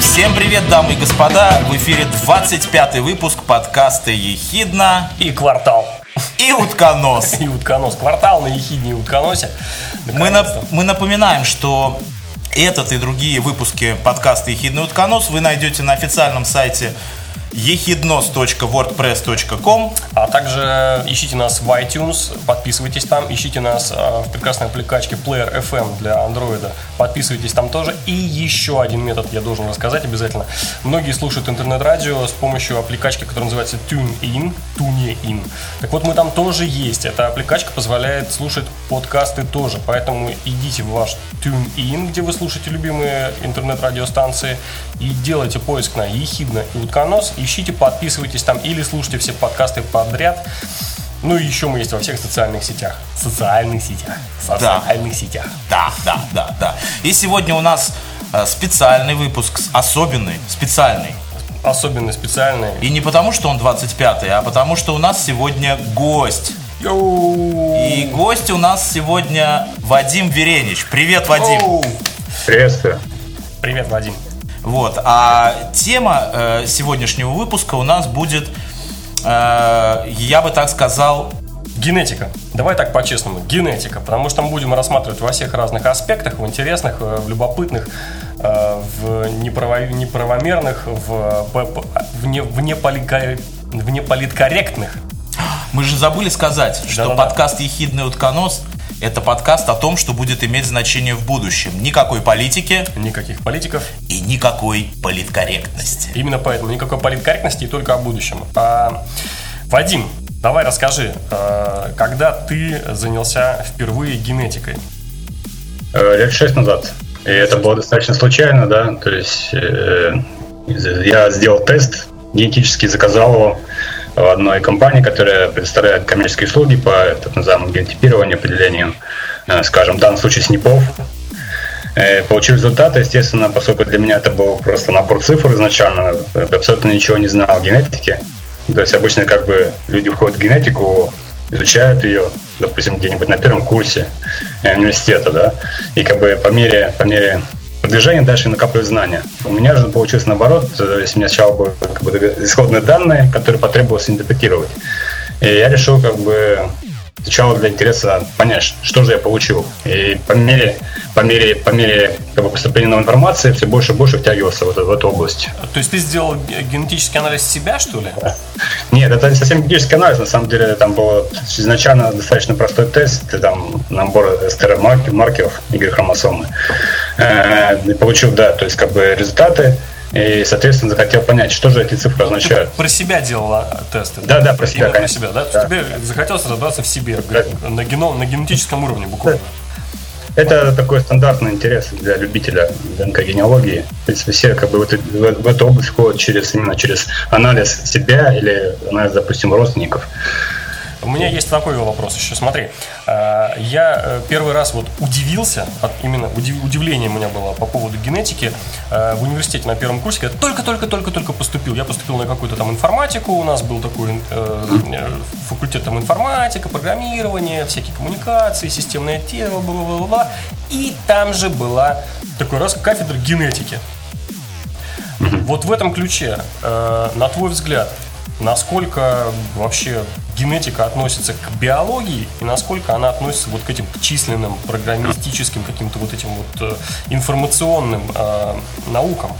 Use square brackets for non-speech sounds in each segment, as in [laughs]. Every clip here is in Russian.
Всем привет, дамы и господа! В эфире 25 выпуск подкаста «Ехидна» и «Квартал». И «Утконос». [laughs] И «Утконос». «Квартал» на «Ехидне» и «Утконосе». Мы, нап- мы напоминаем, что этот и другие выпуски подкаста «Ехидный утконос» вы найдете на официальном сайте ехиднос.wordpress.com А также ищите нас в iTunes, подписывайтесь там, ищите нас э, в прекрасной аппликачке Player FM для Android, подписывайтесь там тоже. И еще один метод я должен рассказать обязательно. Многие слушают интернет-радио с помощью аппликачки, которая называется TuneIn, TuneIn. Так вот, мы там тоже есть. Эта аппликачка позволяет слушать подкасты тоже, поэтому идите в ваш TuneIn, где вы слушаете любимые интернет-радиостанции, и делайте поиск на Ехидна и Утконос, ищите, подписывайтесь там или слушайте все подкасты подряд. Ну и еще мы есть во всех социальных сетях. Социальных сетях. Социальных сетях. Да, да, да, да. И сегодня у нас э, специальный выпуск, особенный, специальный. Особенно специальные. И не потому, что он 25-й, а потому, что у нас сегодня гость. Йоу! И гость у нас сегодня Вадим Веренич. Привет, Вадим. Оу! Приветствую. Привет, Вадим. Вот. А тема э, сегодняшнего выпуска у нас будет, э, я бы так сказал, Генетика. Давай так по-честному. Генетика. Потому что мы будем рассматривать во всех разных аспектах, в интересных, э, в любопытных, э, в неправо- неправомерных, в, в, не, в, неполика- в неполиткорректных. мы же забыли сказать, что Да-да-да. подкаст «Ехидный утконос» это подкаст о том, что будет иметь значение в будущем. Никакой политики Никаких политиков. и никакой политкорректности. Именно поэтому никакой политкорректности и только о будущем. А, Вадим, давай расскажи, э, когда ты занялся впервые генетикой? Э, Лет шесть назад. И это было достаточно случайно, да. То есть э, я сделал тест генетически, заказал его одной компании, которая предоставляет коммерческие услуги по так называемому генотипированию, определению, э, скажем, в данном случае СНИПов. Э, Получил результаты, естественно, поскольку для меня это был просто набор цифр изначально, абсолютно ничего не знал о генетике. То есть обычно как бы люди входят в генетику, изучают ее, допустим, где-нибудь на первом курсе э, университета, да, и как бы по мере, по мере продвижения дальше накапливают знания. У меня же получилось наоборот, то есть у меня сначала были как бы, исходные данные, которые потребовалось интерпретировать. И я решил как бы сначала для интереса понять, что же я получил. И по мере, по мере, по мере как бы, поступления новой информации все больше и больше втягивался в эту, в эту область. То есть ты сделал ге- генетический анализ себя, что ли? Нет, это не совсем генетический анализ, на самом деле там был изначально достаточно простой тест, там набор стереомаркеров игры хромосомы. Э, получил, да, то есть как бы результаты, и, соответственно, захотел понять, что же эти цифры означают. Про себя делала тесты? Да, да, про себя, Именно конечно. про себя, да? Да. тебе захотелось разобраться в себе, Да. на, геном, на генетическом уровне буквально. Это такой стандартный интерес для любителя ДНК-генеалогии. В принципе, все как бы в эту, в- в эту область входят через, именно через анализ себя или анализ, допустим, родственников. У меня есть такой вопрос еще. Смотри, э, я э, первый раз вот удивился, именно удив- удивление у меня было по поводу генетики э, в университете на первом курсе, когда только-только-только-только поступил. Я поступил на какую-то там информатику, у нас был такой факультет там информатика, программирование, всякие коммуникации, системное тело, бла-бла-бла. И там же была такой раз кафедра генетики. Вот в этом ключе, на твой взгляд, насколько вообще генетика относится к биологии и насколько она относится вот к этим численным, программистическим, каким-то вот этим вот э, информационным э, наукам?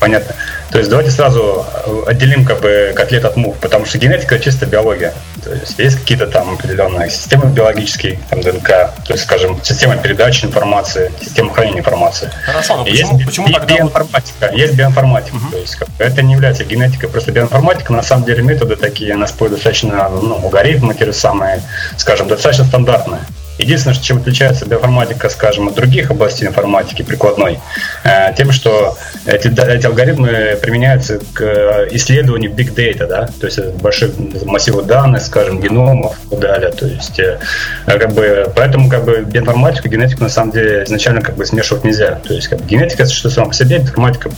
Понятно. То есть давайте сразу э, отделим как бы котлет от мух, потому что генетика это чисто биология. То есть есть какие-то там определенные системы биологические, там ДНК, то есть, скажем, система передачи информации, система хранения информации. Хорошо, но И почему, есть почему би- тогда биоинформатика, есть биоинформатика. То есть как это не является генетикой, просто биоинформатика, на самом деле методы такие, она использует достаточно, ну, алгоритмы те же самые, скажем, достаточно стандартные. Единственное, чем отличается биоинформатика, скажем, от других областей информатики прикладной, э, тем, что эти, эти алгоритмы применяются к э, исследованию big data, да, то есть больших массивов данных, скажем, геномов и далее. То есть, э, как бы, поэтому как бы биоинформатику, генетику на самом деле изначально как бы смешивать нельзя. То есть, как бы, генетика существует сама по себе, информатика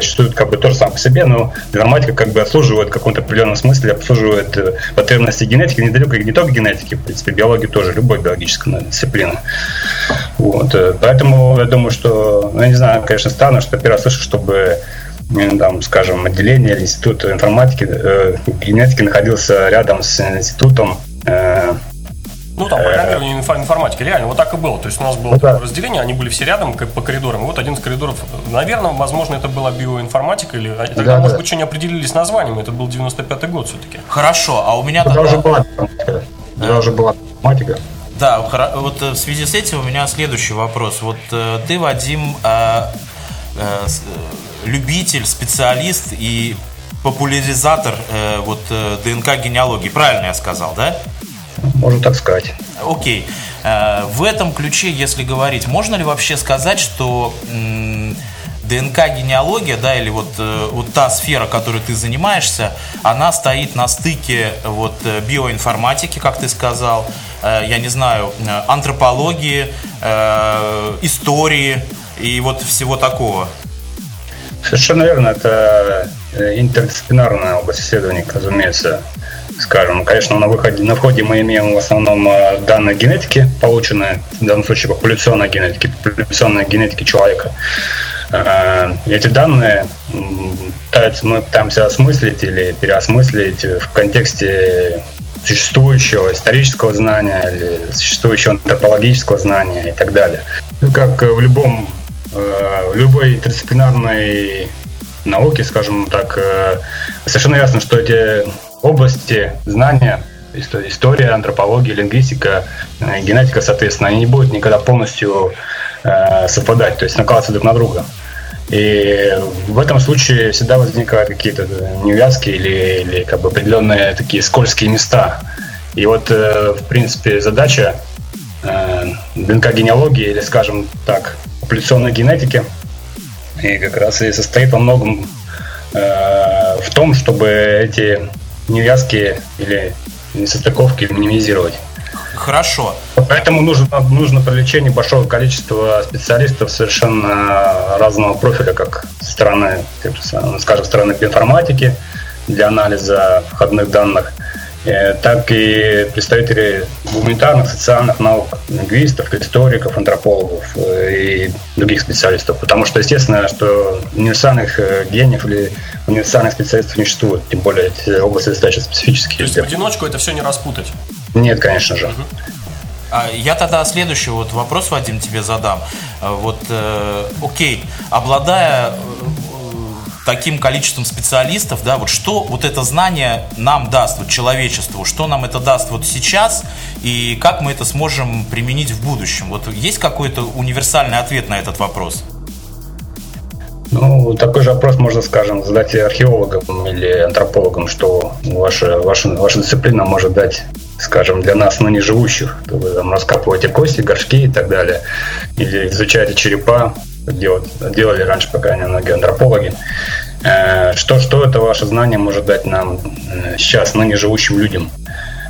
существует как бы тоже сама по себе, но информатика как бы обслуживает в каком-то определенном смысле, обслуживает потребности генетики, недалеко не только генетики, в принципе, биологии тоже, любой биологической дисциплины. Вот. Поэтому я думаю, что, ну, я не знаю, конечно, странно, что первый раз слышу, чтобы там, скажем, отделение или институт информатики, э, генетики находился рядом с институтом э, ну, там, программирование информатики, реально, вот так и было. То есть у нас было ну, да. разделение, они были все рядом, как по коридорам. И вот один из коридоров, наверное, возможно, это была биоинформатика, или а, тогда, да, может да. быть, еще не определились названием, это был 95-й год все-таки. Хорошо, а у меня тогда... уже была да. уже была информатика. Да, вот э, в связи с этим у меня следующий вопрос. Вот ты, Вадим, а, Э, э, любитель, специалист и популяризатор э, вот ДНК генеалогии. Правильно я сказал, да? Можно так сказать. Окей. В этом ключе, если говорить, можно ли вообще сказать, что ДНК-генеалогия, да, или вот, вот та сфера, которой ты занимаешься, она стоит на стыке вот биоинформатики, как ты сказал, я не знаю, антропологии, истории, и вот всего такого? Совершенно верно. Это э, интердисциплинарная область исследований, разумеется. Скажем, конечно, на выходе, на входе мы имеем в основном э, данные генетики, полученные, в данном случае популяционной генетики, популяционной генетики человека. Э, эти данные мы пытаемся осмыслить или переосмыслить в контексте существующего исторического знания или существующего антропологического знания и так далее. Ну, как в любом Э, любой интердисциплинарной науки, скажем так, э, совершенно ясно, что эти области знания, история, антропология, лингвистика, э, генетика, соответственно, они не будут никогда полностью совпадать, то есть накладываться друг на друга. И в этом случае всегда возникают какие-то неувязки или, или как бы определенные такие скользкие места. И вот, в принципе, задача ДНК-генеалогии, или, скажем так, популяционной генетики. И как раз и состоит во многом э, в том, чтобы эти неувязки или несостыковки минимизировать. Хорошо. Поэтому нужно, нужно привлечение большого количества специалистов совершенно разного профиля, как стороны, скажем, стороны информатики для анализа входных данных – Э, так и представители гуманитарных, социальных наук, лингвистов, историков, антропологов э, и других специалистов. Потому что, естественно, что универсальных э, гениев или универсальных специалистов не существует, тем более эти области достаточно специфические. То есть в одиночку это все не распутать? Нет, конечно же. А я тогда следующий вот вопрос, Вадим, тебе задам. Вот, э, окей, обладая таким количеством специалистов, да, вот что вот это знание нам даст, вот человечеству, что нам это даст вот сейчас и как мы это сможем применить в будущем? Вот есть какой-то универсальный ответ на этот вопрос? Ну, такой же вопрос можно, скажем, задать и археологам или антропологам, что ваша, ваша, ваша дисциплина может дать скажем, для нас ныне живущих. Вы там раскапываете кости, горшки и так далее. Или изучаете черепа, делать, делали раньше, по крайней мере, многие антропологи. Э, что, что это ваше знание может дать нам э, сейчас, ныне живущим людям?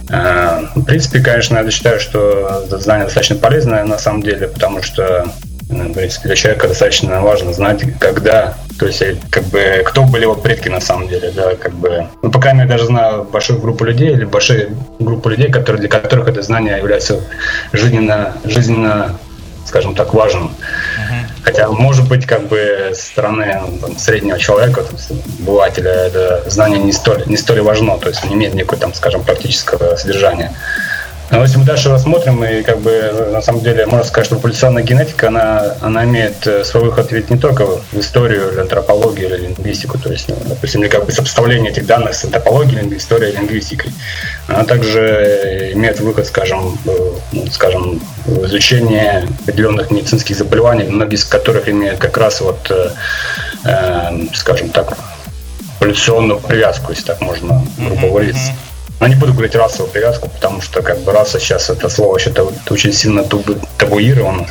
Э, в принципе, конечно, я считаю, что это знание достаточно полезное на самом деле, потому что в принципе, для человека достаточно важно знать, когда, то есть, как бы, кто были его предки на самом деле, да, как бы, ну, по крайней мере, даже знаю большую группу людей или большие группы людей, которые, для которых это знание является жизненно, жизненно скажем так, важным. Uh-huh. Хотя, может быть, как бы со стороны ну, там, среднего человека, обывателя, это знание не столь, не столь важно, то есть не имеет никакой, там, скажем, практического содержания. Но если мы дальше рассмотрим, и как бы на самом деле можно сказать, что популяционная генетика, она, она имеет э, свой выход ведь не только в историю, или антропологию, или лингвистику, то есть, ну, допустим, или как бы сопоставление этих данных с антропологией, историей, лингвистикой. Она также имеет выход, скажем, ну, скажем, в изучение определенных медицинских заболеваний, многие из которых имеют как раз вот, э, э, скажем так, популяционную привязку, если так можно грубо говорить. Но не буду говорить расовую привязку, потому что как бы раса сейчас это слово еще очень сильно табуировано,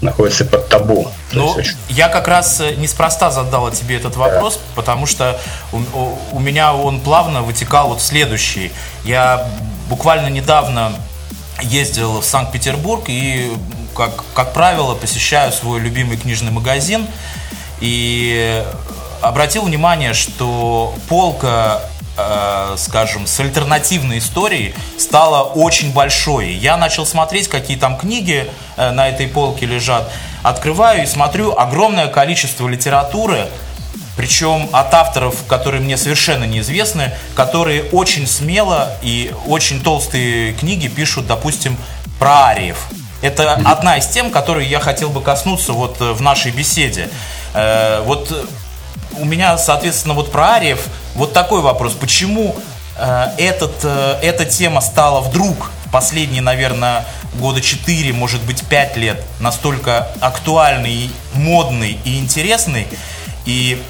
находится под табу. Ну, очень... я как раз э, неспроста задал тебе этот вопрос, да. потому что у, у меня он плавно вытекал вот следующий. Я буквально недавно ездил в Санкт-Петербург и, как, как правило, посещаю свой любимый книжный магазин и обратил внимание, что полка э, скажем, с альтернативной историей стала очень большой. Я начал смотреть, какие там книги э, на этой полке лежат. Открываю и смотрю огромное количество литературы, причем от авторов, которые мне совершенно неизвестны, которые очень смело и очень толстые книги пишут, допустим, про ариев. Это одна из тем, которые я хотел бы коснуться вот э, в нашей беседе. Э, вот у меня, соответственно, вот про ариев вот такой вопрос. Почему э, этот, э, эта тема стала вдруг последние, наверное, года 4, может быть, 5 лет настолько актуальной, модной и интересной? И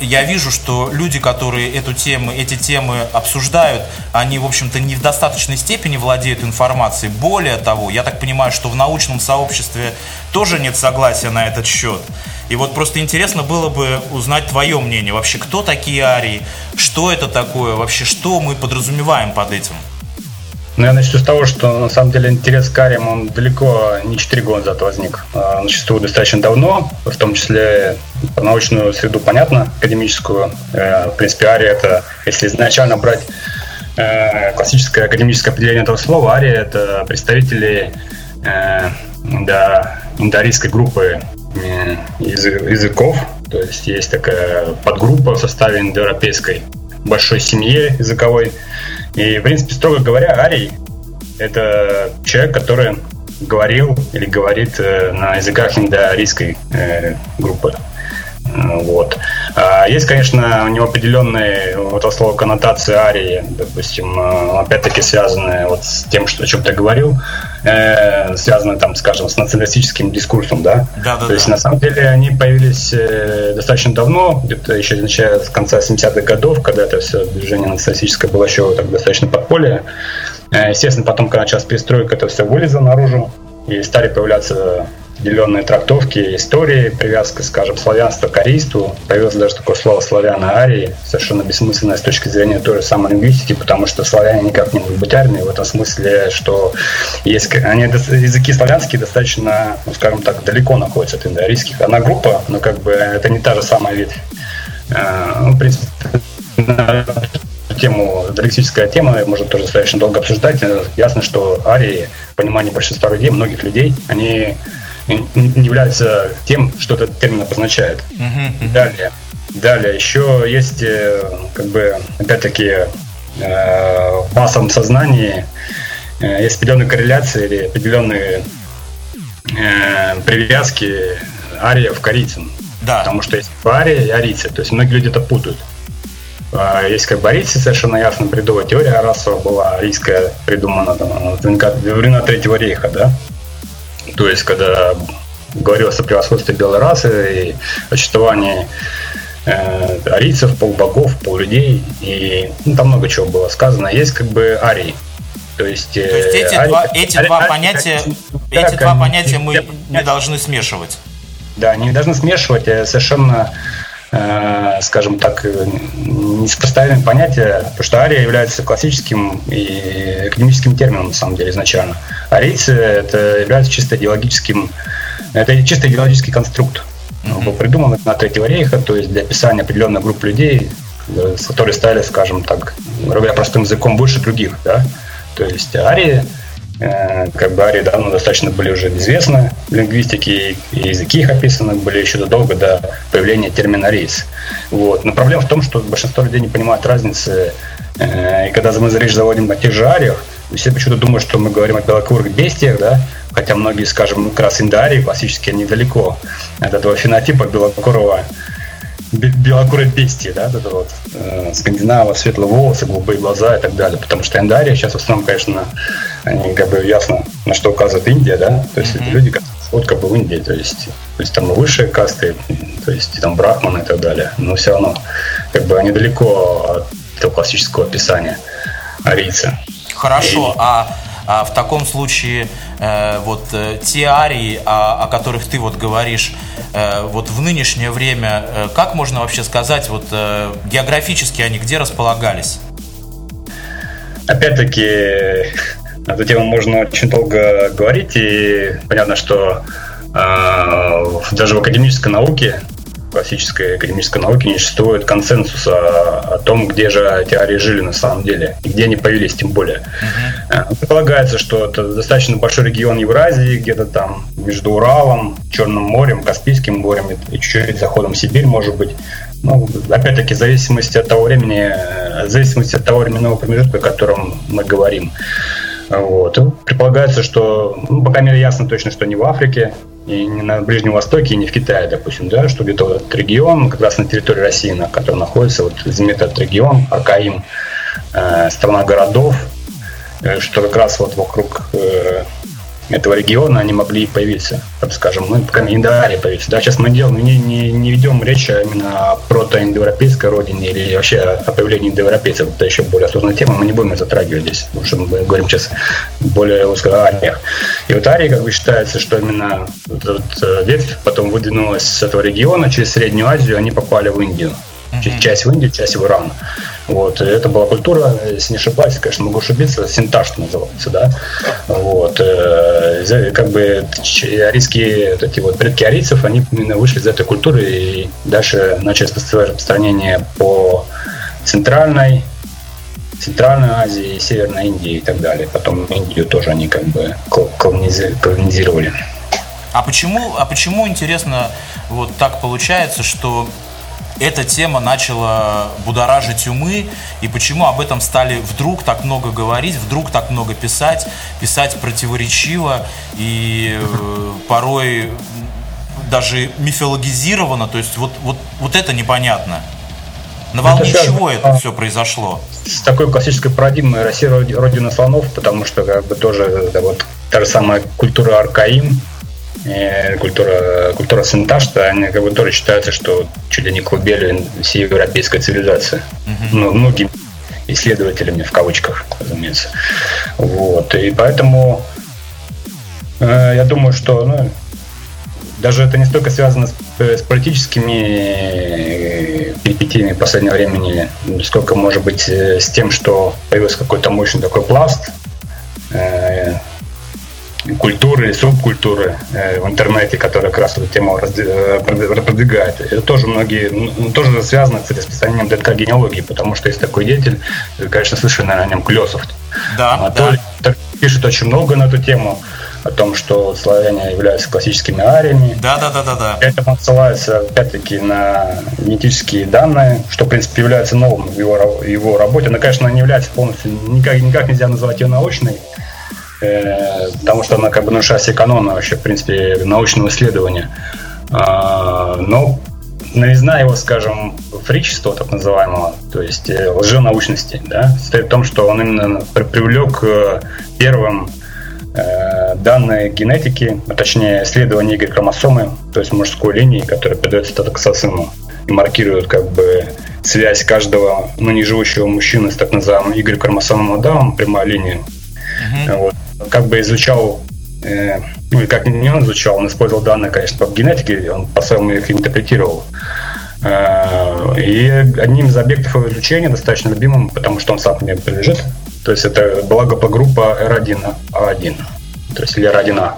я вижу, что люди, которые эту тему, эти темы обсуждают, они, в общем-то, не в достаточной степени владеют информацией. Более того, я так понимаю, что в научном сообществе тоже нет согласия на этот счет. И вот просто интересно было бы узнать твое мнение. Вообще, кто такие арии? Что это такое? Вообще, что мы подразумеваем под этим? Ну, я начну с того, что на самом деле интерес к ариям, он далеко не 4 года назад возник. А, он существует достаточно давно, в том числе по научную среду, понятно, академическую. Э, в принципе, ария это, если изначально брать э, классическое академическое определение этого слова, ария это представители э, да, индоарийской группы языков. То есть есть такая подгруппа в составе индоевропейской большой семьи языковой. И, в принципе, строго говоря, арий – это человек, который говорил или говорит э, на языках индоарийской э, группы. Вот. А есть, конечно, у него определенные вот это слово коннотации арии, допустим, э, опять-таки связанные вот с тем, что, о чем ты говорил, э, связанные там, скажем, с националистическим дискурсом, да? Да, да. То есть, на самом деле, они появились э, достаточно давно, где-то еще начиная с конца 70-х годов, когда это все движение националистическое было еще так достаточно подполье. Э, естественно, потом, когда началась перестройка, это все вылезло наружу, и стали появляться определенные трактовки истории, привязка, скажем, славянства к арийству. Появилось даже такое слово славяно-арии, совершенно бессмысленное с точки зрения той же самой лингвистики, потому что славяне никак не могут быть армией в этом смысле, что есть, они, языки славянские достаточно, ну, скажем так, далеко находятся от индоарийских. Она группа, но как бы это не та же самая ветвь. Э, ну, в принципе, тему, лексическая тема, можно тоже достаточно долго обсуждать. Ясно, что арии, понимание большинства людей, многих людей, они является тем, что этот термин обозначает. Uh-huh, Далее. Далее еще есть, э, как бы, опять-таки, э, в массовом сознании э, есть определенные корреляции или определенные привязки ариев к арийцам. Да. Потому что есть ария и арийцы. То есть многие люди это путают. А, есть как бы арийцы, совершенно ясно бредовая теория расовая была арийская, придумана там, во времена Третьего рейха, да. То есть, когда говорилось о превосходстве белой расы и о существовании э, арийцев, полубогов, полулюдей, и ну, там много чего было сказано. Есть как бы арии. То есть, То есть эти, ари, два, эти ари, два понятия, эти два понятия мы не должны смешивать. Да, не должны смешивать, совершенно Э, скажем так, несопоставимые понятия, потому что ария является классическим и академическим термином, на самом деле, изначально. Арийцы это является чисто идеологическим, это чисто идеологический конструкт. Он был придуман на Третьего рейха, то есть для описания определенной группы людей, которые стали, скажем так, говоря простым языком, выше других, да. То есть арии Э, как бы арии давно достаточно были уже известны в лингвистике, и языки их описаны были еще задолго до появления термина рейс. Вот. Но проблема в том, что большинство людей не понимают разницы, э, и когда мы речь заводим о тех же ариях, все почему-то думают, что мы говорим о белокурых бестиях, да, хотя многие, скажем, как раз индарии классически недалеко от этого фенотипа белокурого белокурой бестии, да, это вот э, скандинава, светлые волосы, голубые глаза и так далее. Потому что Эндария сейчас в основном, конечно, они как бы ясно, на что указывает Индия, да, то есть mm-hmm. это люди, которые вот как бы в Индии, то есть, то есть там высшие касты, то есть там брахманы и так далее, но все равно как бы они далеко от этого классического описания. арийцы. Хорошо, а а в таком случае э, вот э, те арии, о, о которых ты вот говоришь, э, вот в нынешнее время, э, как можно вообще сказать, вот э, географически они где располагались? Опять-таки, на эту тему можно очень долго говорить, и понятно, что э, даже в академической науке классической академической науки не существует консенсуса о том, где же теории жили на самом деле, и где они появились тем более. Uh-huh. Предполагается, что это достаточно большой регион Евразии, где-то там между Уралом, Черным морем, Каспийским морем и чуть-чуть заходом в Сибирь, может быть. Ну, опять-таки, в зависимости от того времени, в зависимости от того временного промежутка, о котором мы говорим. Вот. Предполагается, что, ну, пока мере ясно точно, что не в Африке, не на Ближнем Востоке, не в Китае, допустим, да, что где-то вот этот регион, как раз на территории России, на которой находится вот этот регион, Акаим, э, страна городов, э, что как раз вот вокруг э, этого региона они могли появиться, так скажем, ну, пока не Индоарии появиться. Да, сейчас мы делаем, не, не, не ведем речь именно о протоиндоевропейской родине или вообще о появлении индоевропейцев. Это еще более сложная тема, мы не будем ее затрагивать здесь, потому что мы говорим сейчас более узко о ариях. И вот арии, как бы считается, что именно вот эта ветвь потом выдвинулась с этого региона через Среднюю Азию, они попали в Индию. Часть в Индию, часть в Иран. Вот. Это была культура, если не ошибаюсь, конечно, могу ошибиться, синтаж называется, да. Вот. Э, как бы арийские, вот эти вот предки арийцев, они именно вышли из этой культуры и дальше начали распространение по центральной, Центральной Азии, Северной Индии и так далее. Потом Индию тоже они как бы колонизировали. А почему, а почему интересно, вот так получается, что эта тема начала будоражить умы, и почему об этом стали вдруг так много говорить, вдруг так много писать, писать противоречиво и э, порой даже мифологизировано, то есть вот, вот, вот это непонятно. На волне это чего это все произошло? С такой классической парадигмой Россия родина слонов, потому что как бы тоже да, вот та же самая культура Аркаим, культура, культура Сенташта, они как бы тоже считаются, что чуть ли не колыбель всей европейской цивилизации. Uh-huh. Ну, многими исследователями, в кавычках, разумеется. Вот. И поэтому э, я думаю, что ну, даже это не столько связано с, с политическими э, перипетиями последнего времени, сколько, может быть, э, с тем, что появился какой-то мощный такой пласт э, культуры субкультуры э, в интернете, которая как раз эту тему э, продвигает. Это тоже многие, ну, тоже связано, кстати, с распространением ДНК-генеалогии, потому что есть такой деятель, конечно, слышали, наверное, о нем, Клесов. Да, Анатолий да. пишет очень много на эту тему, о том, что славяне являются классическими ариями. Да, да, да, да, да. Это ссылается, опять-таки, на генетические данные, что, в принципе, является новым в его, его работе. Но, конечно, не является полностью, никак, никак нельзя назвать ее научной, потому что она как бы нарушает все каноны вообще, в принципе, научного исследования. А, но новизна его, скажем, фричества, так называемого, то есть э, лженаучности, да, состоит в том, что он именно привлек э, первым данные генетики, а точнее исследования Y-хромосомы, то есть мужской линии, которая передается тотоксацину и маркирует как бы связь каждого, ну, не живущего мужчины с так называемым Y-хромосомом Адамом, прямая линия. Uh-huh. Вот как бы изучал, э, ну и как не он изучал, он использовал данные, конечно, по генетике, он по-своему их интерпретировал. Э, и одним из объектов его изучения, достаточно любимым, потому что он сам мне принадлежит, то есть это была группа R1A1, то есть или R1A,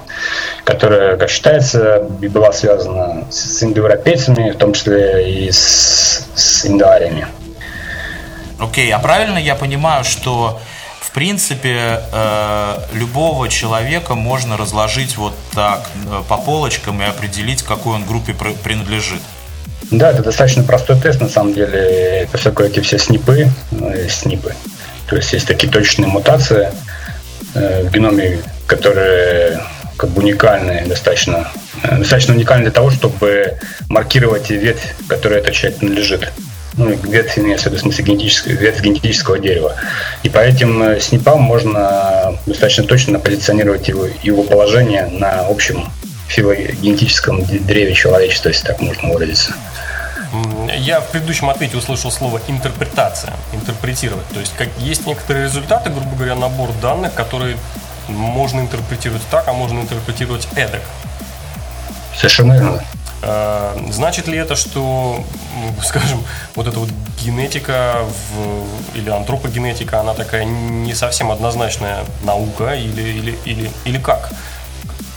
которая, как считается, была связана с индоевропейцами, в том числе и с, с индоариями. Окей, okay, а правильно я понимаю, что в принципе, э, любого человека можно разложить вот так э, по полочкам и определить, какой он группе принадлежит. Да, это достаточно простой тест, на самом деле. Поскольку эти все снипы, э, снипы, то есть есть такие точные мутации в геноме, которые как бы уникальные достаточно, достаточно уникальны для того, чтобы маркировать ветвь, которой эта часть принадлежит ну, ветвь в виду в смысле генетического, ветвь генетического дерева. И по этим э, снипам можно достаточно точно позиционировать его, его положение на общем филогенетическом древе человечества, если так можно выразиться. Я в предыдущем ответе услышал слово интерпретация, интерпретировать. То есть как, есть некоторые результаты, грубо говоря, набор данных, которые можно интерпретировать так, а можно интерпретировать эдак. Совершенно верно. А, значит ли это, что, [laughs] скажем, вот эта вот генетика в, или антропогенетика, она такая не совсем однозначная наука или, или, или, или как?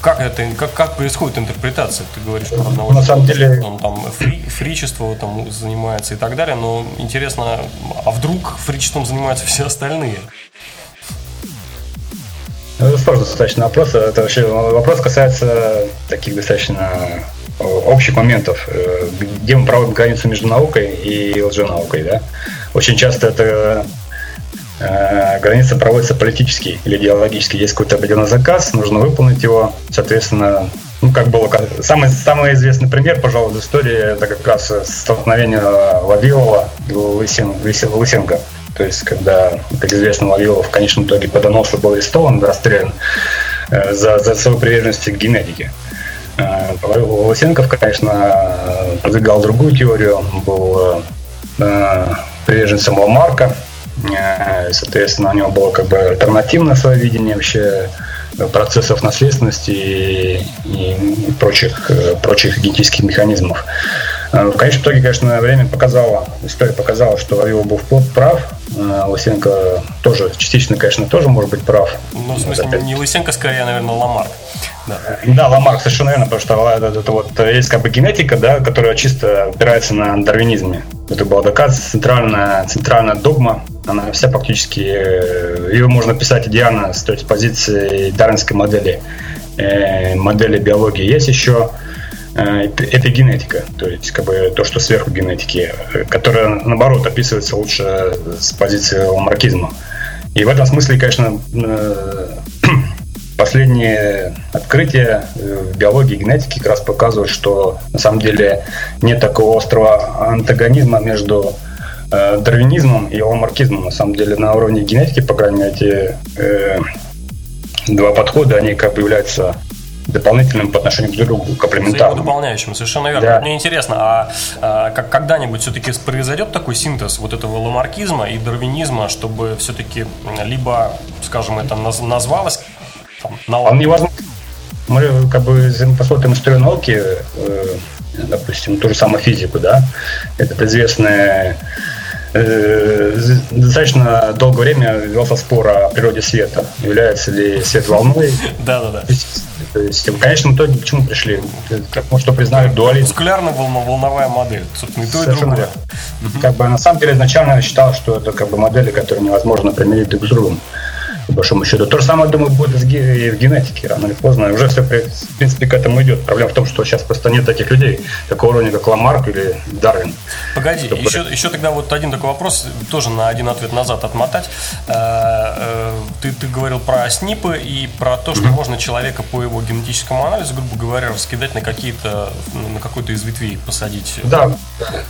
Как это, как, как происходит интерпретация? Ты говоришь про одного На самом деле... Он там фри, фричество там занимается и так далее, но интересно, а вдруг фричеством занимаются [laughs] все остальные? Ну, это сложный достаточно вопрос. Это вообще вопрос касается таких достаточно общих моментов, э, где мы проводим границу между наукой и лженаукой. Да? Очень часто это э, граница проводится политически или идеологически. Есть какой-то определенный заказ, нужно выполнить его. Соответственно, ну, как было, самый, самый известный пример, пожалуй, в истории, это как раз столкновение Вавилова и Лысен, Лысенко. То есть, когда, как известно, Вавилов в конечном итоге по доносу был арестован, расстрелян э, за, за свою приверженность к генетике. Э, Лысенков, конечно, продвигал другую теорию, он был э, приверженцем Ламарка, соответственно, у него было как бы альтернативное свое видение вообще процессов наследственности и, и прочих, прочих генетических механизмов. В конечном итоге, конечно, время показало, история показала, что Вавилов был прав, Лысенко тоже частично, конечно, тоже может быть прав. Ну, в смысле, не Лысенко, скорее, наверное, Ламарк. Да, Ламарк совершенно верно, потому что это, вот есть как бы генетика, да, которая чисто опирается на дарвинизме. Это была доказана центральная, центральная догма, она вся практически, э, ее можно писать идеально с той позиции дарвинской модели, э, модели биологии. Есть еще э, эпигенетика, то есть как бы то, что сверху генетики, которая наоборот описывается лучше с позиции ламаркизма. И в этом смысле, конечно, Последние открытия э, в биологии и генетике как раз показывают, что на самом деле нет такого острого антагонизма между э, дарвинизмом и ламаркизмом. На самом деле на уровне генетики, по крайней мере, эти э, два подхода, они как бы являются дополнительным по отношению друг к другу, комплементарным. дополняющим, совершенно верно. Да. Мне интересно, а, а как когда-нибудь все-таки произойдет такой синтез вот этого ламаркизма и дарвинизма, чтобы все-таки либо, скажем, это назвалось там, наука. Он невозможно. Мы как бы посмотрим историю науки, э, допустим, ту же самую физику, да, это известная э, достаточно долгое время велся спор о природе света. Является ли свет волной? Да, да, да. То есть, в конечном итоге к чему пришли? Мы что признали дуализм. Мускулярно-волновая модель. Собственно, и то, и другое. Как бы на самом деле изначально я считал, что это как бы модели, которые невозможно примирить друг с другом по большому счету. То же самое, думаю, будет и в генетике, рано или поздно. Уже все, в принципе, к этому идет. Проблема в том, что сейчас просто нет таких людей, такого уровня, как Ламарк или Дарвин. Погоди, еще, еще тогда вот один такой вопрос, тоже на один ответ назад отмотать. Э, э, ты, ты говорил про СНИПы и про то, что mm-hmm. можно человека по его генетическому анализу, грубо говоря, раскидать на какие-то, на какой-то из ветвей посадить. Да.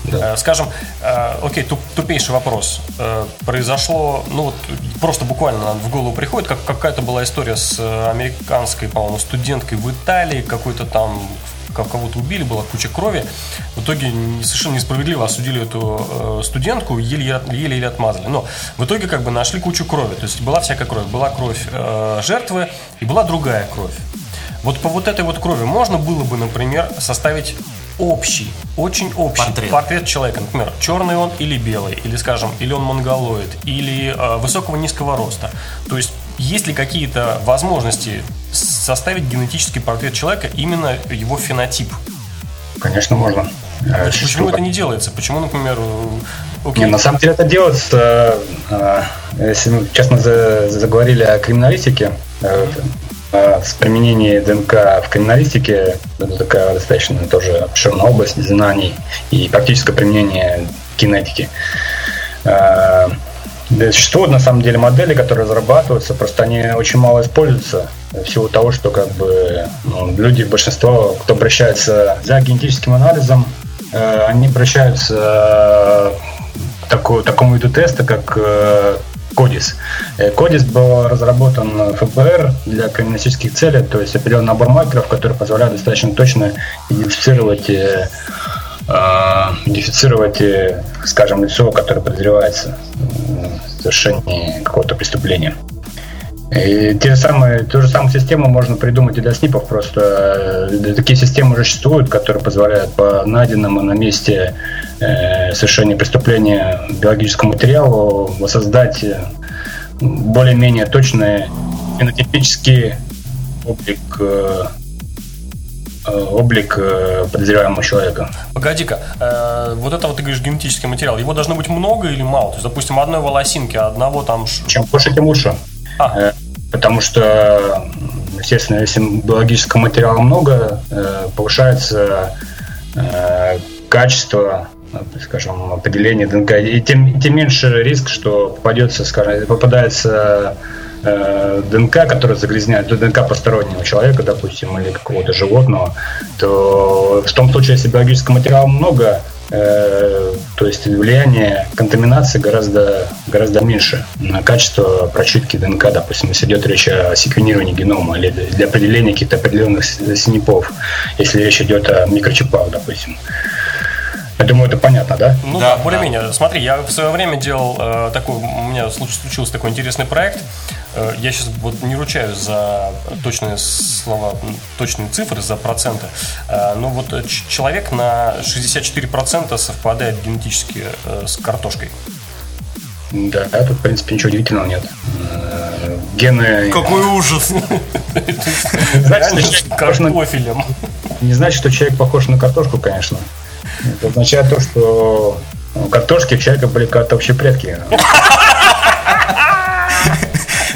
да. Э, скажем, окей, туп, тупейший вопрос. Произошло, ну вот просто буквально в голову приходит, как какая-то была история с э, американской, по-моему, студенткой в Италии, какой-то там кого-то убили, была куча крови. В итоге совершенно несправедливо осудили эту э, студентку, еле-еле отмазали. Но в итоге как бы нашли кучу крови. То есть была всякая кровь. Была кровь э, жертвы и была другая кровь. Вот по вот этой вот крови можно было бы, например, составить общий, очень общий портрет. портрет человека. Например, черный он или белый, или, скажем, или он монголоид, или э, высокого низкого роста. То есть есть ли какие-то возможности составить генетический портрет человека, именно его фенотип? Конечно, можно. А почему это не делается? Почему, например, окей. Не, на самом деле это делается, э, если мы честно заговорили о криминалистике, э, с применением ДНК в криминалистике, это такая достаточно тоже обширная область знаний и практическое применение кинетики. А, существуют на самом деле модели, которые разрабатываются, просто они очень мало используются в силу того, что как бы ну, люди, большинство, кто обращается за генетическим анализом, э, они обращаются к такому, такому виду теста, как э, Кодис. Э, Кодис был разработан ФБР для криминалистических целей, то есть определенный набор маркеров, который позволяет достаточно точно идентифицировать э, э, идентифицировать, скажем, лицо, которое подозревается совершении какого-то преступления. И те же самые, ту же самую систему можно придумать и для снипов, просто э, такие системы уже существуют, которые позволяют по найденному на месте э, совершения преступления биологическому материалу воссоздать э, более-менее точный фенотипический облик э, облик подозреваемого человека. Погоди-ка, э, вот это вот ты говоришь генетический материал, его должно быть много или мало? То есть, допустим, одной волосинки, одного там... Чем больше, тем лучше. А. Потому что, естественно, если биологического материала много, э, повышается э, качество скажем, определения ДНК, и тем, тем меньше риск, что попадется, скажем, попадается э, ДНК, которая загрязняет, ДНК постороннего человека, допустим, или какого-то животного, то в том случае, если биологического материала много, Э, то есть влияние контаминации гораздо, гораздо меньше на качество прочитки ДНК, допустим, если идет речь о секвенировании генома или для определения каких-то определенных снипов, если речь идет о микрочипах, допустим. Я думаю, это понятно, да? Ну да, да более-менее. Да. Смотри, я в свое время делал э, такой, у меня случился такой интересный проект. Э, я сейчас вот не ручаюсь за точные слова, точные цифры, за проценты. Э, но вот человек на 64% совпадает генетически э, с картошкой. Да, тут, в принципе, ничего удивительного нет. Гены... Какой ужас! [laughs] Картофелем. Не значит, что человек похож на картошку, конечно. Это означает то, что у картошки у человека были как-то общие предки.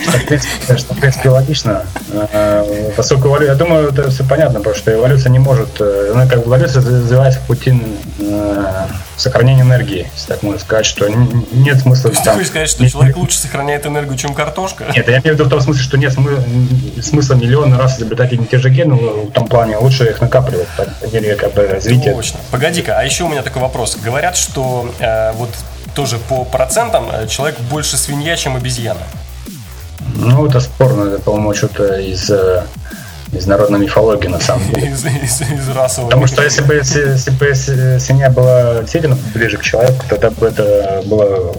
Что, [laughs] в принципе, конечно, в принципе, логично. Э, поскольку я думаю, это все понятно, потому что эволюция не может, э, она как бы эволюция развивается в пути э, сохранения энергии, если так можно сказать, что нет смысла... Ты хочешь сказать, что человек лучше сохраняет энергию, чем картошка? Нет, я имею в виду в том смысле, что нет смысла миллион раз изобретать одни те же гены, в том плане лучше их накапливать по мере как бы развития. Точно. Погоди-ка, а еще у меня такой вопрос. Говорят, что э, вот тоже по процентам человек больше свинья, чем обезьяна. Ну, это спорно, это, по-моему, что-то из, э, из народной мифологии, на самом деле. Из, из, из расового. Потому что если бы, если, бы свинья была действительно ближе к человеку, тогда бы это было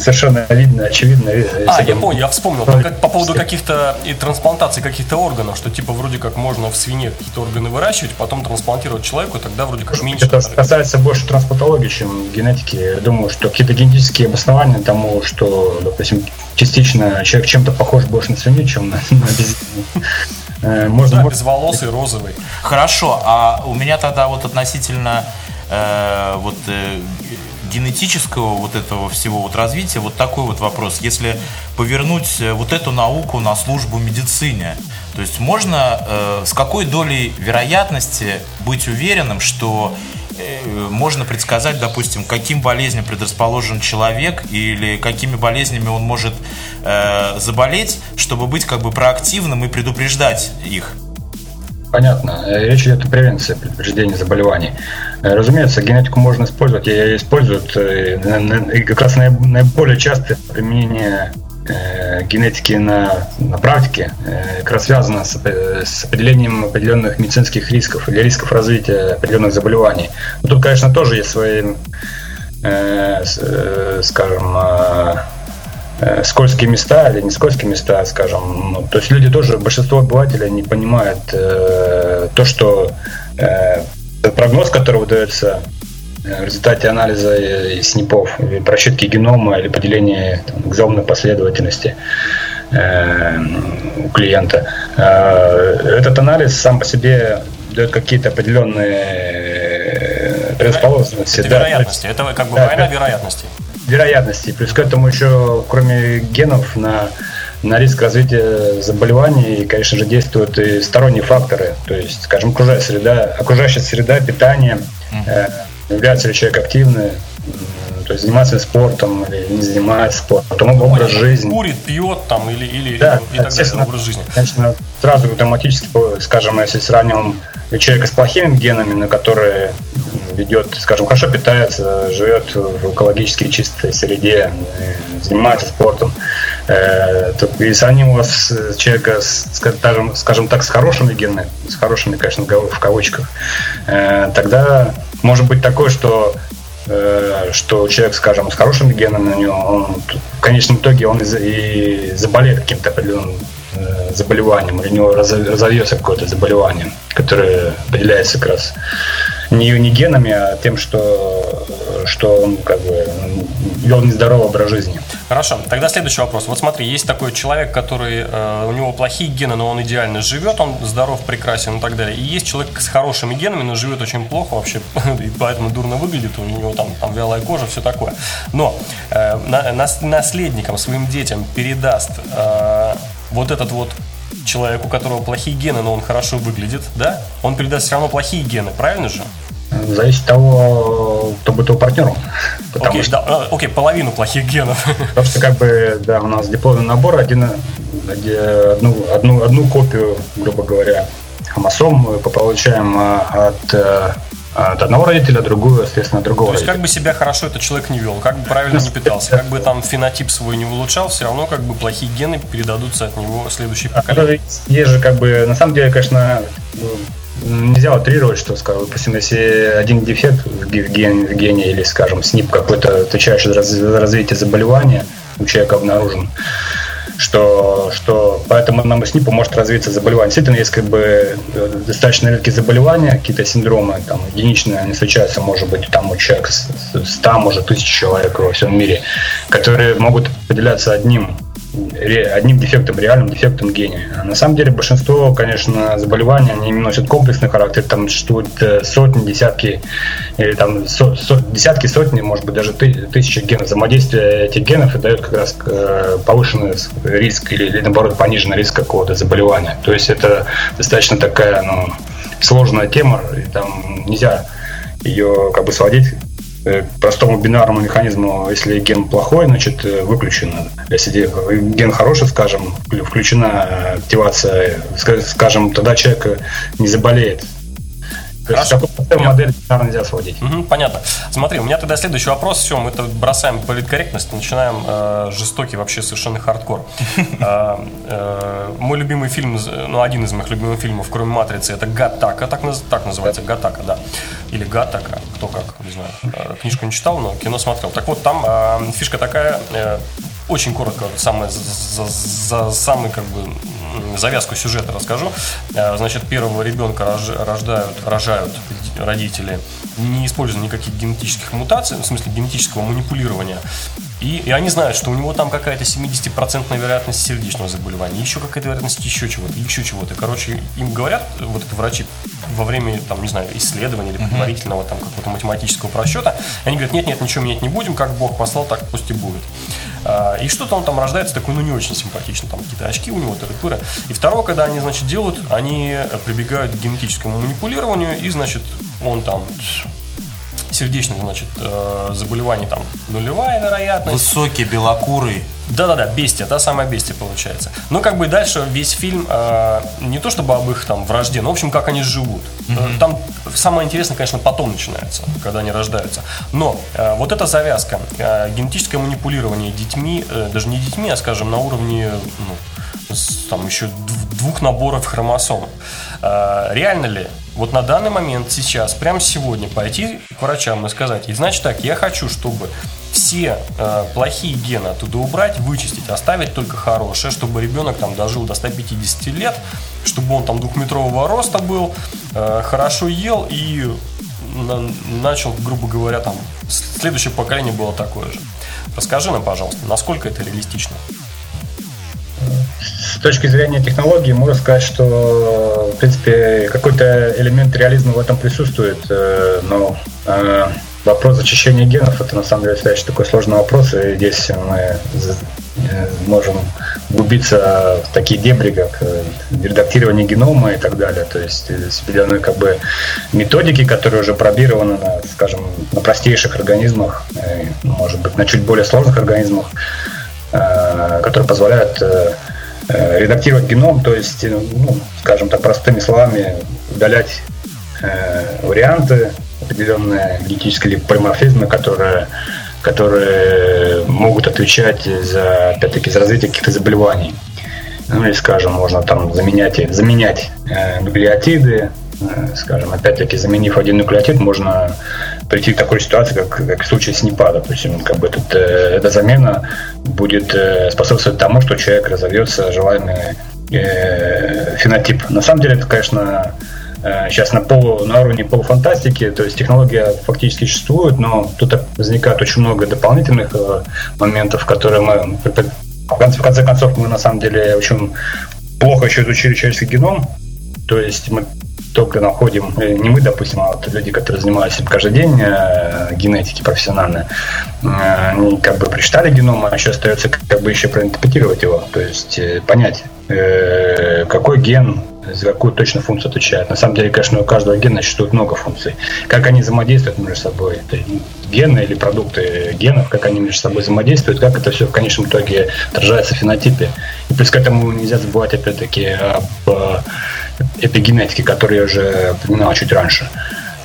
совершенно видно, очевидно. А, я понял, я вспомнил. Как, по поводу каких-то и трансплантаций каких-то органов, что типа вроде как можно в свине какие-то органы выращивать, потом трансплантировать человеку, тогда вроде как меньше. Это касается больше трансплантологии, чем генетики. Я думаю, что какие-то генетические обоснования тому, что, допустим, частично человек чем-то похож больше на свинью, чем на, [laughs] на обезьяну. Э, можно, да, можно... безволосый, розовый. Хорошо, а у меня тогда вот относительно э, вот э, генетического вот этого всего вот развития вот такой вот вопрос. Если повернуть э, вот эту науку на службу медицине, то есть можно э, с какой долей вероятности быть уверенным, что можно предсказать, допустим, каким болезням предрасположен человек или какими болезнями он может э, заболеть, чтобы быть как бы проактивным и предупреждать их. Понятно. Речь идет о превенции предупреждения заболеваний. Разумеется, генетику можно использовать, и используют. Э, и как раз наиболее частое применение э, генетики на, на практике э, как раз связано с, с определением определенных медицинских рисков или рисков развития определенных заболеваний. Но тут, конечно, тоже есть свои, скажем, Э, скользкие места или не скользкие места, скажем. Ну, то есть люди тоже, большинство обывателей не понимают э, то, что э, прогноз, который выдается э, в результате анализа СНИПов, просчитки генома или поделения там, экзомной последовательности э, у клиента. Э, этот анализ сам по себе дает какие-то определенные э, предрасположенности. Это да, вероятности, это как бы да, война вероятностей вероятностей. Плюс к этому еще, кроме генов, на, на риск развития заболеваний, конечно же, действуют и сторонние факторы. То есть, скажем, окружающая среда, окружающая среда, питание, э, является ли человек активный, то есть занимается спортом или не занимается спортом, ну, образ жизни. Курит, пьет там или, или да, и так далее, образ жизни. Конечно, сразу автоматически, скажем, если сравниваем человека с плохими генами, на которые ведет, скажем, хорошо питается, живет в экологически чистой среде, занимается спортом, э, и сравним с человека, скажем, скажем так, с хорошими генами, с хорошими, конечно, в кавычках, э, тогда может быть такое, что что человек, скажем, с хорошими генами, у него, он, в конечном итоге он и заболеет каким-то определенным э, заболеванием, или у него разовьется какое-то заболевание, которое определяется как раз не, не генами, а тем, что, что он как бы вел нездоровый образ жизни. Хорошо, тогда следующий вопрос. Вот смотри, есть такой человек, который, э, у него плохие гены, но он идеально живет, он здоров, прекрасен и так далее. И есть человек с хорошими генами, но живет очень плохо вообще, [laughs] и поэтому дурно выглядит, у него там, там вялая кожа, все такое. Но э, на, наследникам, своим детям передаст э, вот этот вот человек, у которого плохие гены, но он хорошо выглядит, да, он передаст все равно плохие гены, правильно же? Зависит от того, кто будет его партнером. Окей, что... да, а, окей, половину плохих генов. Потому что, как бы, да, у нас дипломный набор, один, одну, одну, одну копию, грубо говоря, хромосом мы получаем а, от э, от одного родителя, другую, соответственно, от другого. То есть, как бы себя хорошо этот человек не вел, как бы правильно не питался, как бы там фенотип свой не улучшал, все равно как бы плохие гены передадутся от него следующей поколению. Есть же как бы, на самом деле, конечно, нельзя утрировать, что, скажем, допустим, если один дефект в гене, в гене или, скажем, СНИП какой-то отвечающий за развитие заболевания у человека обнаружен, что, что по этому СНИПу может развиться заболевание. Действительно, есть как бы э, достаточно редкие заболевания, какие-то синдромы, там, единичные, они случаются, может быть, там у человека 100, может, тысяч человек во всем мире, которые могут определяться одним одним дефектом, реальным дефектом гения. А на самом деле большинство, конечно, заболеваний, они носят комплексный характер, там существуют э, сотни, десятки, или там со, со, десятки, сотни, может быть, даже ты, тысячи генов. Взаимодействие этих генов и дает как раз э, повышенный риск или, или наоборот пониженный риск какого-то заболевания. То есть это достаточно такая ну, сложная тема, и там нельзя ее как бы сводить Э, простому бинарному механизму, если ген плохой, значит э, выключено. Если ген хороший, скажем, включена активация, скажем, тогда человек не заболеет. Хорошо. Такую модель нельзя сводить. Угу, понятно. Смотри, у меня тогда следующий вопрос. Все, мы это бросаем политкорректность, начинаем э, жестокий вообще совершенно хардкор. [laughs] Э, э, мой любимый фильм, ну, один из моих любимых фильмов, кроме «Матрицы», это «Гатака», так, так называется, «Гатака», да. Или «Гатака», кто как, не знаю. Э, книжку не читал, но кино смотрел. Так вот, там фишка такая, очень коротко, самый, за, за, самый как бы завязку сюжета расскажу. Э, значит, первого ребенка рождают, рожают родители, не используя никаких генетических мутаций, в смысле генетического манипулирования. И, и они знают, что у него там какая-то 70% вероятность сердечного заболевания, еще какая-то вероятность еще чего-то, еще чего-то. Короче, им говорят, вот это врачи, во время, там, не знаю, исследования или предварительного там какого-то математического просчета, они говорят, нет, нет, ничего менять не будем, как Бог послал, так пусть и будет. А, и что-то он там рождается такой, ну, не очень симпатично, там какие-то очки у него, тыры И второго, когда они, значит, делают, они прибегают к генетическому манипулированию, и, значит, он там сердечных, значит, э, заболеваний там нулевая вероятность. Высокий, белокурый. Да-да-да, бестия, та самая бестия получается. Но как бы дальше весь фильм э, не то чтобы об их там вражде, но в общем как они живут. Mm-hmm. Там самое интересное, конечно, потом начинается, когда они рождаются. Но э, вот эта завязка, э, генетическое манипулирование детьми, э, даже не детьми, а скажем на уровне ну, там еще двух наборов хромосом. Э, реально ли вот на данный момент, сейчас, прямо сегодня пойти к врачам и сказать, и значит так, я хочу, чтобы все э, плохие гены оттуда убрать, вычистить, оставить только хорошее, чтобы ребенок там дожил до 150 лет, чтобы он там двухметрового роста был, э, хорошо ел и на, начал, грубо говоря, там следующее поколение было такое же. Расскажи нам, пожалуйста, насколько это реалистично? С точки зрения технологии можно сказать, что в принципе какой-то элемент реализма в этом присутствует, э, но э, вопрос зачищения генов это на самом деле достаточно такой сложный вопрос, и здесь мы э, можем губиться в такие дебри, как редактирование генома и так далее. То есть определенные как бы методики, которые уже пробированы на, скажем, на простейших организмах, может быть, на чуть более сложных организмах, которые позволяют Э, редактировать геном, то есть, э, ну, скажем так, простыми словами, удалять э, варианты, определенные генетические полиморфизмы, которые, которые могут отвечать за, опять-таки, за развитие каких-то заболеваний. Ну или, скажем, можно там заменять, заменять э, нуклеотиды, э, скажем, опять-таки, заменив один нуклеотид, можно прийти к такой ситуации, как, как в случае с НИПА, допустим, как бы этот, э, эта замена будет э, способствовать тому, что человек разовьется желаемый э, фенотип. На самом деле это, конечно, сейчас на, полу, на уровне полуфантастики, то есть технология фактически существует, но тут возникает очень много дополнительных моментов, которые мы, в конце концов, мы на самом деле очень плохо еще изучили человеческий геном, то есть мы только находим, э, не мы, допустим, а вот люди, которые занимаются каждый день э, генетики профессионально, э, они как бы прочитали геном, а еще остается как бы еще проинтерпретировать его, то есть понять, какой ген за какую точно функцию отвечает. На самом деле, конечно, у каждого гена существует много функций. Как они взаимодействуют между собой, это гены или продукты генов, как они между собой взаимодействуют, как это все в конечном итоге отражается в фенотипе. И плюс к этому нельзя забывать, опять-таки, об эпигенетики, которую я уже упоминал чуть раньше.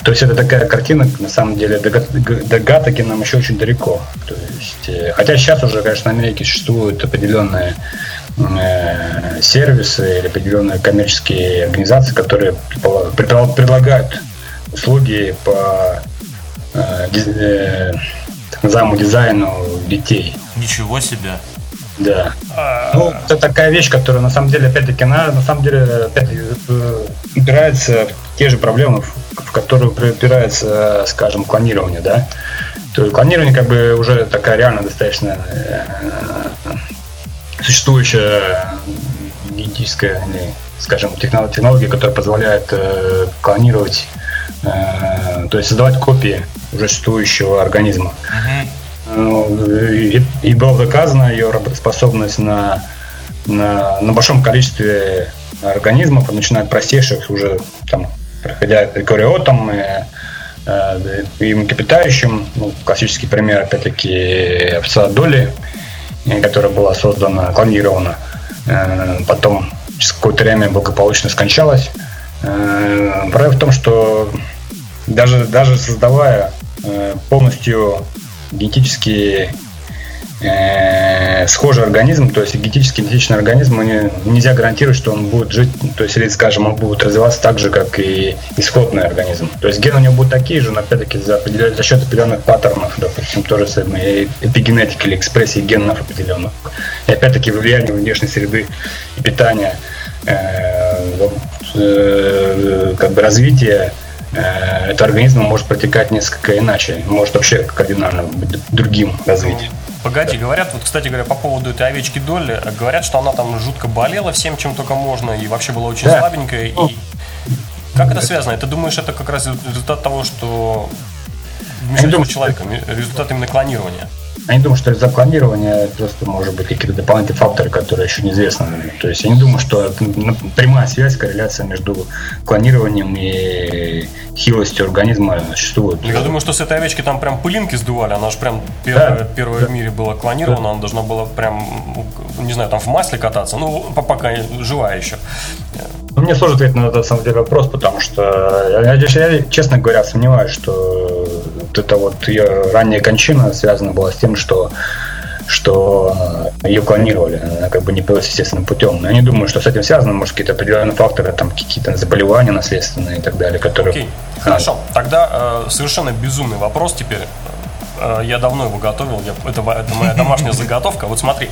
То есть это такая картина, на самом деле, до, до Гатаки нам еще очень далеко. То есть, э, хотя сейчас уже, конечно, в Америке существуют определенные э, сервисы или определенные коммерческие организации, которые предлагают услуги по э, э, так называемому дизайну детей. Ничего себе. Да. А... Ну, это такая вещь, которая на самом деле, опять-таки, она на самом деле опять упирается в те же проблемы, в которые упирается, скажем, клонирование, да. То есть клонирование как бы уже такая реально достаточно э, существующая генетическая, скажем, технология, которая позволяет э, клонировать, то есть создавать копии уже существующего организма. Uh-huh. И, и было доказано ее работоспособность на, на, на большом количестве организмов, начиная от простейших уже там, проходя к эукариотам и, э, и млекопитающим. Ну, классический пример, опять-таки, овца Доли, которая была создана, клонирована. Э, потом через какое-то время благополучно скончалась. Э, проблема в том, что даже, даже создавая полностью генетически э, схожий организм, то есть генетически идентичный организм, не, нельзя гарантировать, что он будет жить, то есть, или, скажем, он будет развиваться так же, как и исходный организм. То есть гены у него будут такие же, но опять-таки за, за счет определенных паттернов, допустим, тоже самое эпигенетики или экспрессии генов определенных. И опять-таки влияние внешней среды и питания, э, э, как бы развитие Э, это организм может протекать несколько иначе, может вообще кардинально быть другим развитием. Погоди, говорят, вот, кстати говоря, по поводу этой овечки Долли, говорят, что она там жутко болела всем, чем только можно, и вообще была очень да. слабенькая. И как это связано? Ты думаешь, это как раз результат того, что вмешательство человека, результат именно клонирования? Я не думаю, что из-за планирования просто может быть какие-то дополнительные факторы, которые еще неизвестны. То есть я не думаю, что прямая связь, корреляция между клонированием и хилостью организма существует. Я думаю, что с этой овечки там прям пылинки сдували. Она же прям первая, да. первая да. в мире была клонирована. Да. Она должна была прям, не знаю, там в масле кататься. Ну, пока живая еще. Ну, мне сложно ответить на этот самом деле вопрос, потому что я, я, честно говоря, сомневаюсь, что вот эта вот ее ранняя кончина связана была с тем, что что ее клонировали, она как бы не пилась естественным путем. Но я не думаю, что с этим связано, может, какие-то определенные факторы, там какие-то заболевания наследственные и так далее, которые... Окей, okay. хорошо. Тогда э, совершенно безумный вопрос теперь. Э, я давно его готовил, я, это, это моя домашняя [laughs] заготовка. Вот смотри,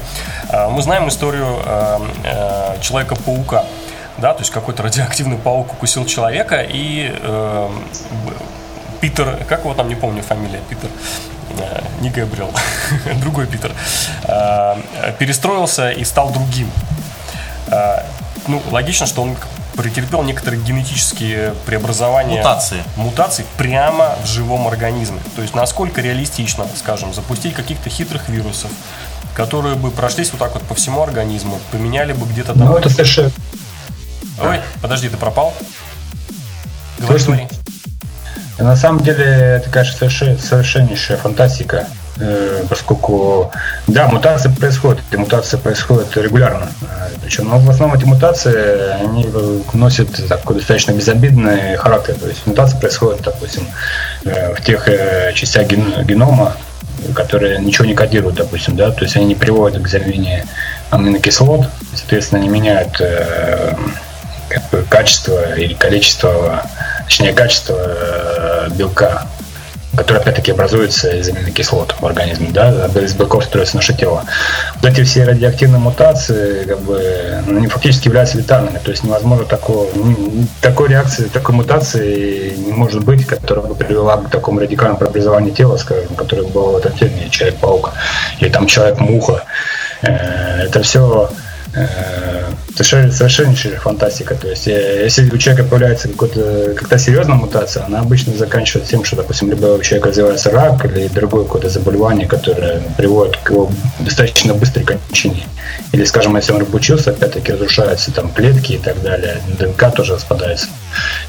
э, мы знаем историю э, э, Человека-паука да, то есть какой-то радиоактивный паук укусил человека, и э, Питер, как его там, не помню фамилия, Питер, э, не Габриэл, [laughs] другой Питер, э, перестроился и стал другим. Э, ну, логично, что он претерпел некоторые генетические преобразования. Мутации. Мутации прямо в живом организме. То есть насколько реалистично, скажем, запустить каких-то хитрых вирусов, которые бы прошлись вот так вот по всему организму, поменяли бы где-то там... Ну, это совершенно, Ой, подожди, ты пропал? Говори, Слышно? На самом деле, это, конечно, совершен, совершеннейшая фантастика, э, поскольку, да, мутации происходят, и мутации происходят регулярно. Причем, но в основном эти мутации, они носят такой достаточно безобидный характер. То есть мутации происходят, допустим, э, в тех э, частях генома, которые ничего не кодируют, допустим, да, то есть они не приводят к замене аминокислот, соответственно, не меняют как бы качество или количество, точнее качество э, белка который опять-таки образуется из аминокислот в организме, да, из белков строится наше тело. Вот эти все радиоактивные мутации, как бы, ну, они фактически являются летальными, то есть невозможно такого, такой реакции, такой мутации не может быть, которая бы привела к такому радикальному преобразованию тела, скажем, которое было в этом фильме «Человек-паук», или там «Человек-муха». Э, это все Э, совершеннейшая фантастика. То есть, э, если у человека появляется какая-то как серьезная мутация, она обычно заканчивается тем, что, допустим, либо у человека развивается рак или другое какое-то заболевание, которое приводит к его достаточно быстрой кончине. Или, скажем, если он обучился, опять-таки разрушаются там клетки и так далее, ДНК тоже распадается.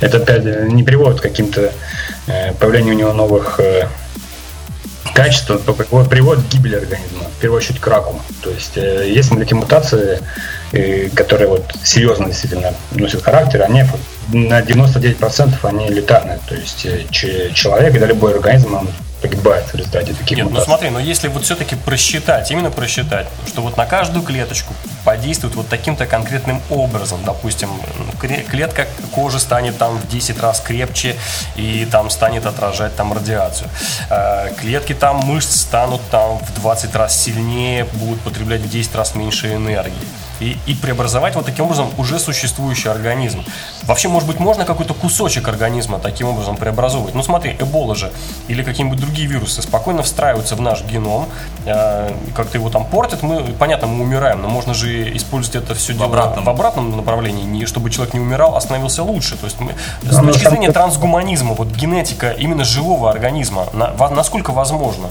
Это опять не приводит к каким-то э, появлению у него новых качество приводит к гибели организма, в первую очередь к раку. То есть э, эти мутации, э, которые вот серьезно действительно носят характер, они на 99% они летальны. То есть э, человек или любой организм, он погибает в результате таких Нет, ну мутаций. ну смотри, но если вот все-таки просчитать, именно просчитать, что вот на каждую клеточку подействует вот таким-то конкретным образом, допустим, клетка кожи станет там в 10 раз крепче и там станет отражать там радиацию. Э, клетки там мышц станут там в 20 раз сильнее, будут потреблять в 10 раз меньше энергии и, и преобразовать вот таким образом уже существующий организм. Вообще, может быть, можно какой-то кусочек организма таким образом преобразовывать. Ну смотри, эбола же или какие-нибудь другие вирусы спокойно встраиваются в наш геном, э, как-то его там портят, мы, понятно, мы умираем, но можно же использовать это все в дело обратном. в обратном направлении, не чтобы человек не умирал, а становился лучше. То есть мы, с точки зрения трансгуманизма, вот генетика именно живого организма, на, насколько возможно?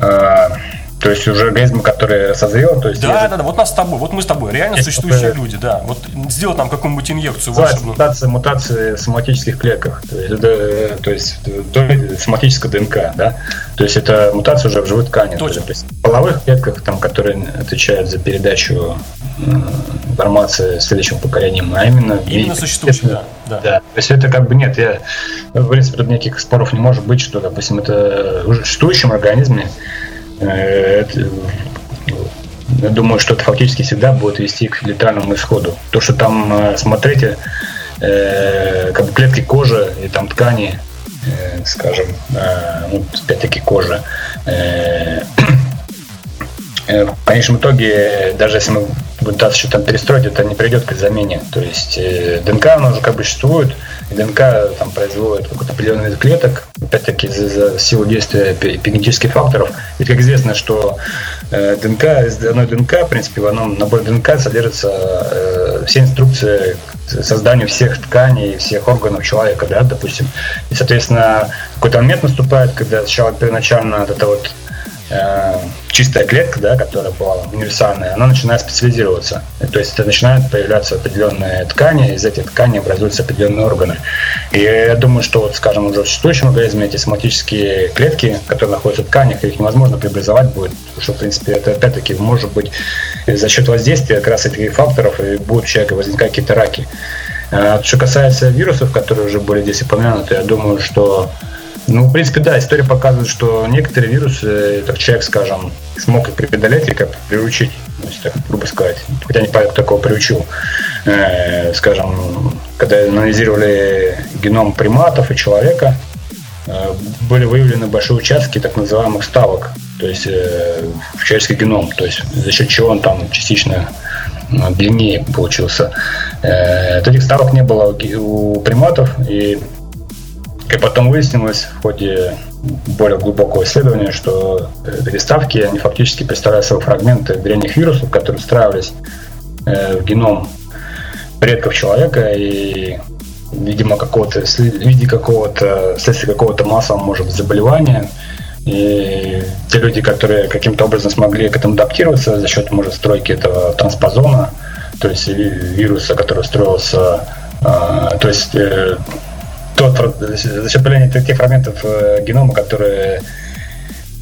А, то есть уже организм, который созрел, то есть... Да, да, да, вот нас с тобой, вот мы с тобой, реально это существующие люди, да. Вот сделать нам какую-нибудь инъекцию волшебную. Мутация, мутации в соматических клетках, то есть, это, то есть соматическая ДНК, да. То есть это мутация уже в живой ткани. Точно. То есть в половых клетках, там, которые отвечают за передачу информации следующим поколениям, а именно... Именно существующие, да, да. Да, то есть это как бы нет, я, в принципе, тут никаких споров не может быть, что, допустим, это в существующем организме Э, это, я думаю, что это фактически всегда будет вести к летальному исходу. То, что там, э, смотрите, э, как бы клетки кожи и там ткани, скажем, ну, опять-таки кожа, [clears throat] в конечном итоге, даже если мы пытаться что-то перестроить, это не приведет к замене. То есть ДНК, она уже как бы существует, ДНК там производит какой-то определенный вид клеток, опять-таки за, за силу действия эпигенетических факторов. Ведь как известно, что э, ДНК, из одной ДНК, в принципе, в одном наборе ДНК содержатся э, все инструкции к созданию всех тканей, всех органов человека, да, допустим. И, соответственно, какой-то момент наступает, когда сначала первоначально вот это вот чистая клетка, да, которая была универсальная, она начинает специализироваться. То есть начинают появляться определенные ткани, из этих тканей образуются определенные органы. И я думаю, что, вот, скажем, уже в существующем организме эти соматические клетки, которые находятся в тканях, их невозможно преобразовать будет, потому что, в принципе, это опять-таки может быть за счет воздействия как раз этих факторов и будут у человека возникать какие-то раки. А что касается вирусов, которые уже были здесь упомянуты, я думаю, что ну, в принципе, да, история показывает, что некоторые вирусы, как человек, скажем, смог их преодолеть и как приучить, есть, так грубо сказать. Хотя не понятно, кто такого приучил. Э, скажем, когда анализировали геном приматов и человека, э, были выявлены большие участки так называемых ставок, то есть э, в человеческий геном, то есть за счет чего он там частично э, длиннее получился. Э, этих ставок не было у приматов, и и потом выяснилось в ходе более глубокого исследования, что переставки, они фактически представляют собой фрагменты древних вирусов, которые встраивались э, в геном предков человека и видимо, какого-то, в виде какого-то, вследствие какого-то массового, может заболевания. И те люди, которые каким-то образом смогли к этому адаптироваться за счет, может, стройки этого транспозона, то есть вируса, который строился, э, то есть э, тот, за счет появления тех фрагментов э, генома, которые,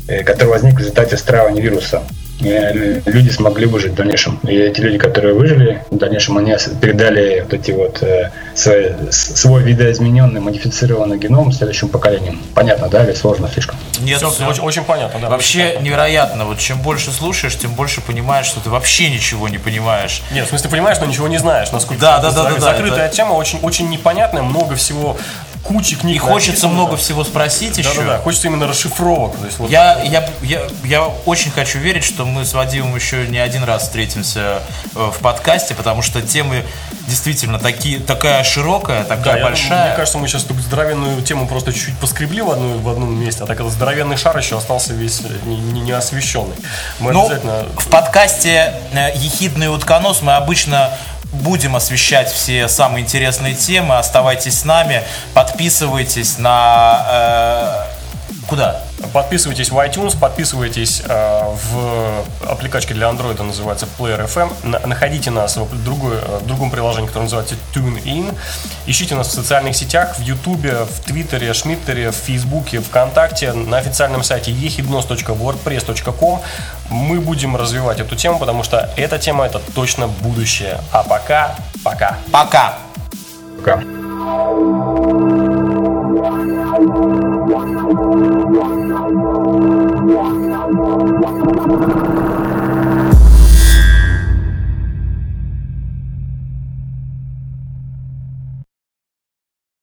э, которые возникли в результате встраивания вируса. Э, люди смогли выжить в дальнейшем. И эти люди, которые выжили, в дальнейшем они передали вот эти вот э, свой, свой видоизмененный, модифицированный геном следующим поколениям. Понятно, да, или сложно слишком? Нет, все, все. Очень, очень понятно, да. Вообще невероятно. Вот чем больше слушаешь, тем больше понимаешь, что ты вообще ничего не понимаешь. Нет, в смысле, понимаешь, но ничего не знаешь. Насколько да, да, да, да, закрытая это... тема, очень, очень непонятная, много всего кучи книг. И хочется много всего спросить да, еще. Да, да, хочется именно расшифровок. То есть, вот... я, я, я, я очень хочу верить, что мы с Вадимом еще не один раз встретимся э, в подкасте, потому что темы действительно такие, такая широкая, такая да, большая. Я, мне кажется, мы сейчас тут здоровенную тему просто чуть-чуть поскребли в, одну, в одном месте, а так этот здоровенный шар еще остался весь не, не, не освещенный. Мы ну, обязательно... в подкасте э, «Ехидный утконос» мы обычно будем освещать все самые интересные темы. Оставайтесь с нами, подписывайтесь на... Э, куда? Подписывайтесь в iTunes, подписывайтесь э, в аппликачке для Android, называется Player FM. Находите нас в, другой, в другом приложении, которое называется TuneIn. Ищите нас в социальных сетях, в YouTube, в Твиттере, Шмиттере, в Фейсбуке, ВКонтакте, на официальном сайте ehidnos.wordpress.com. Мы будем развивать эту тему, потому что эта тема это точно будущее. А пока, пока. Пока. Пока.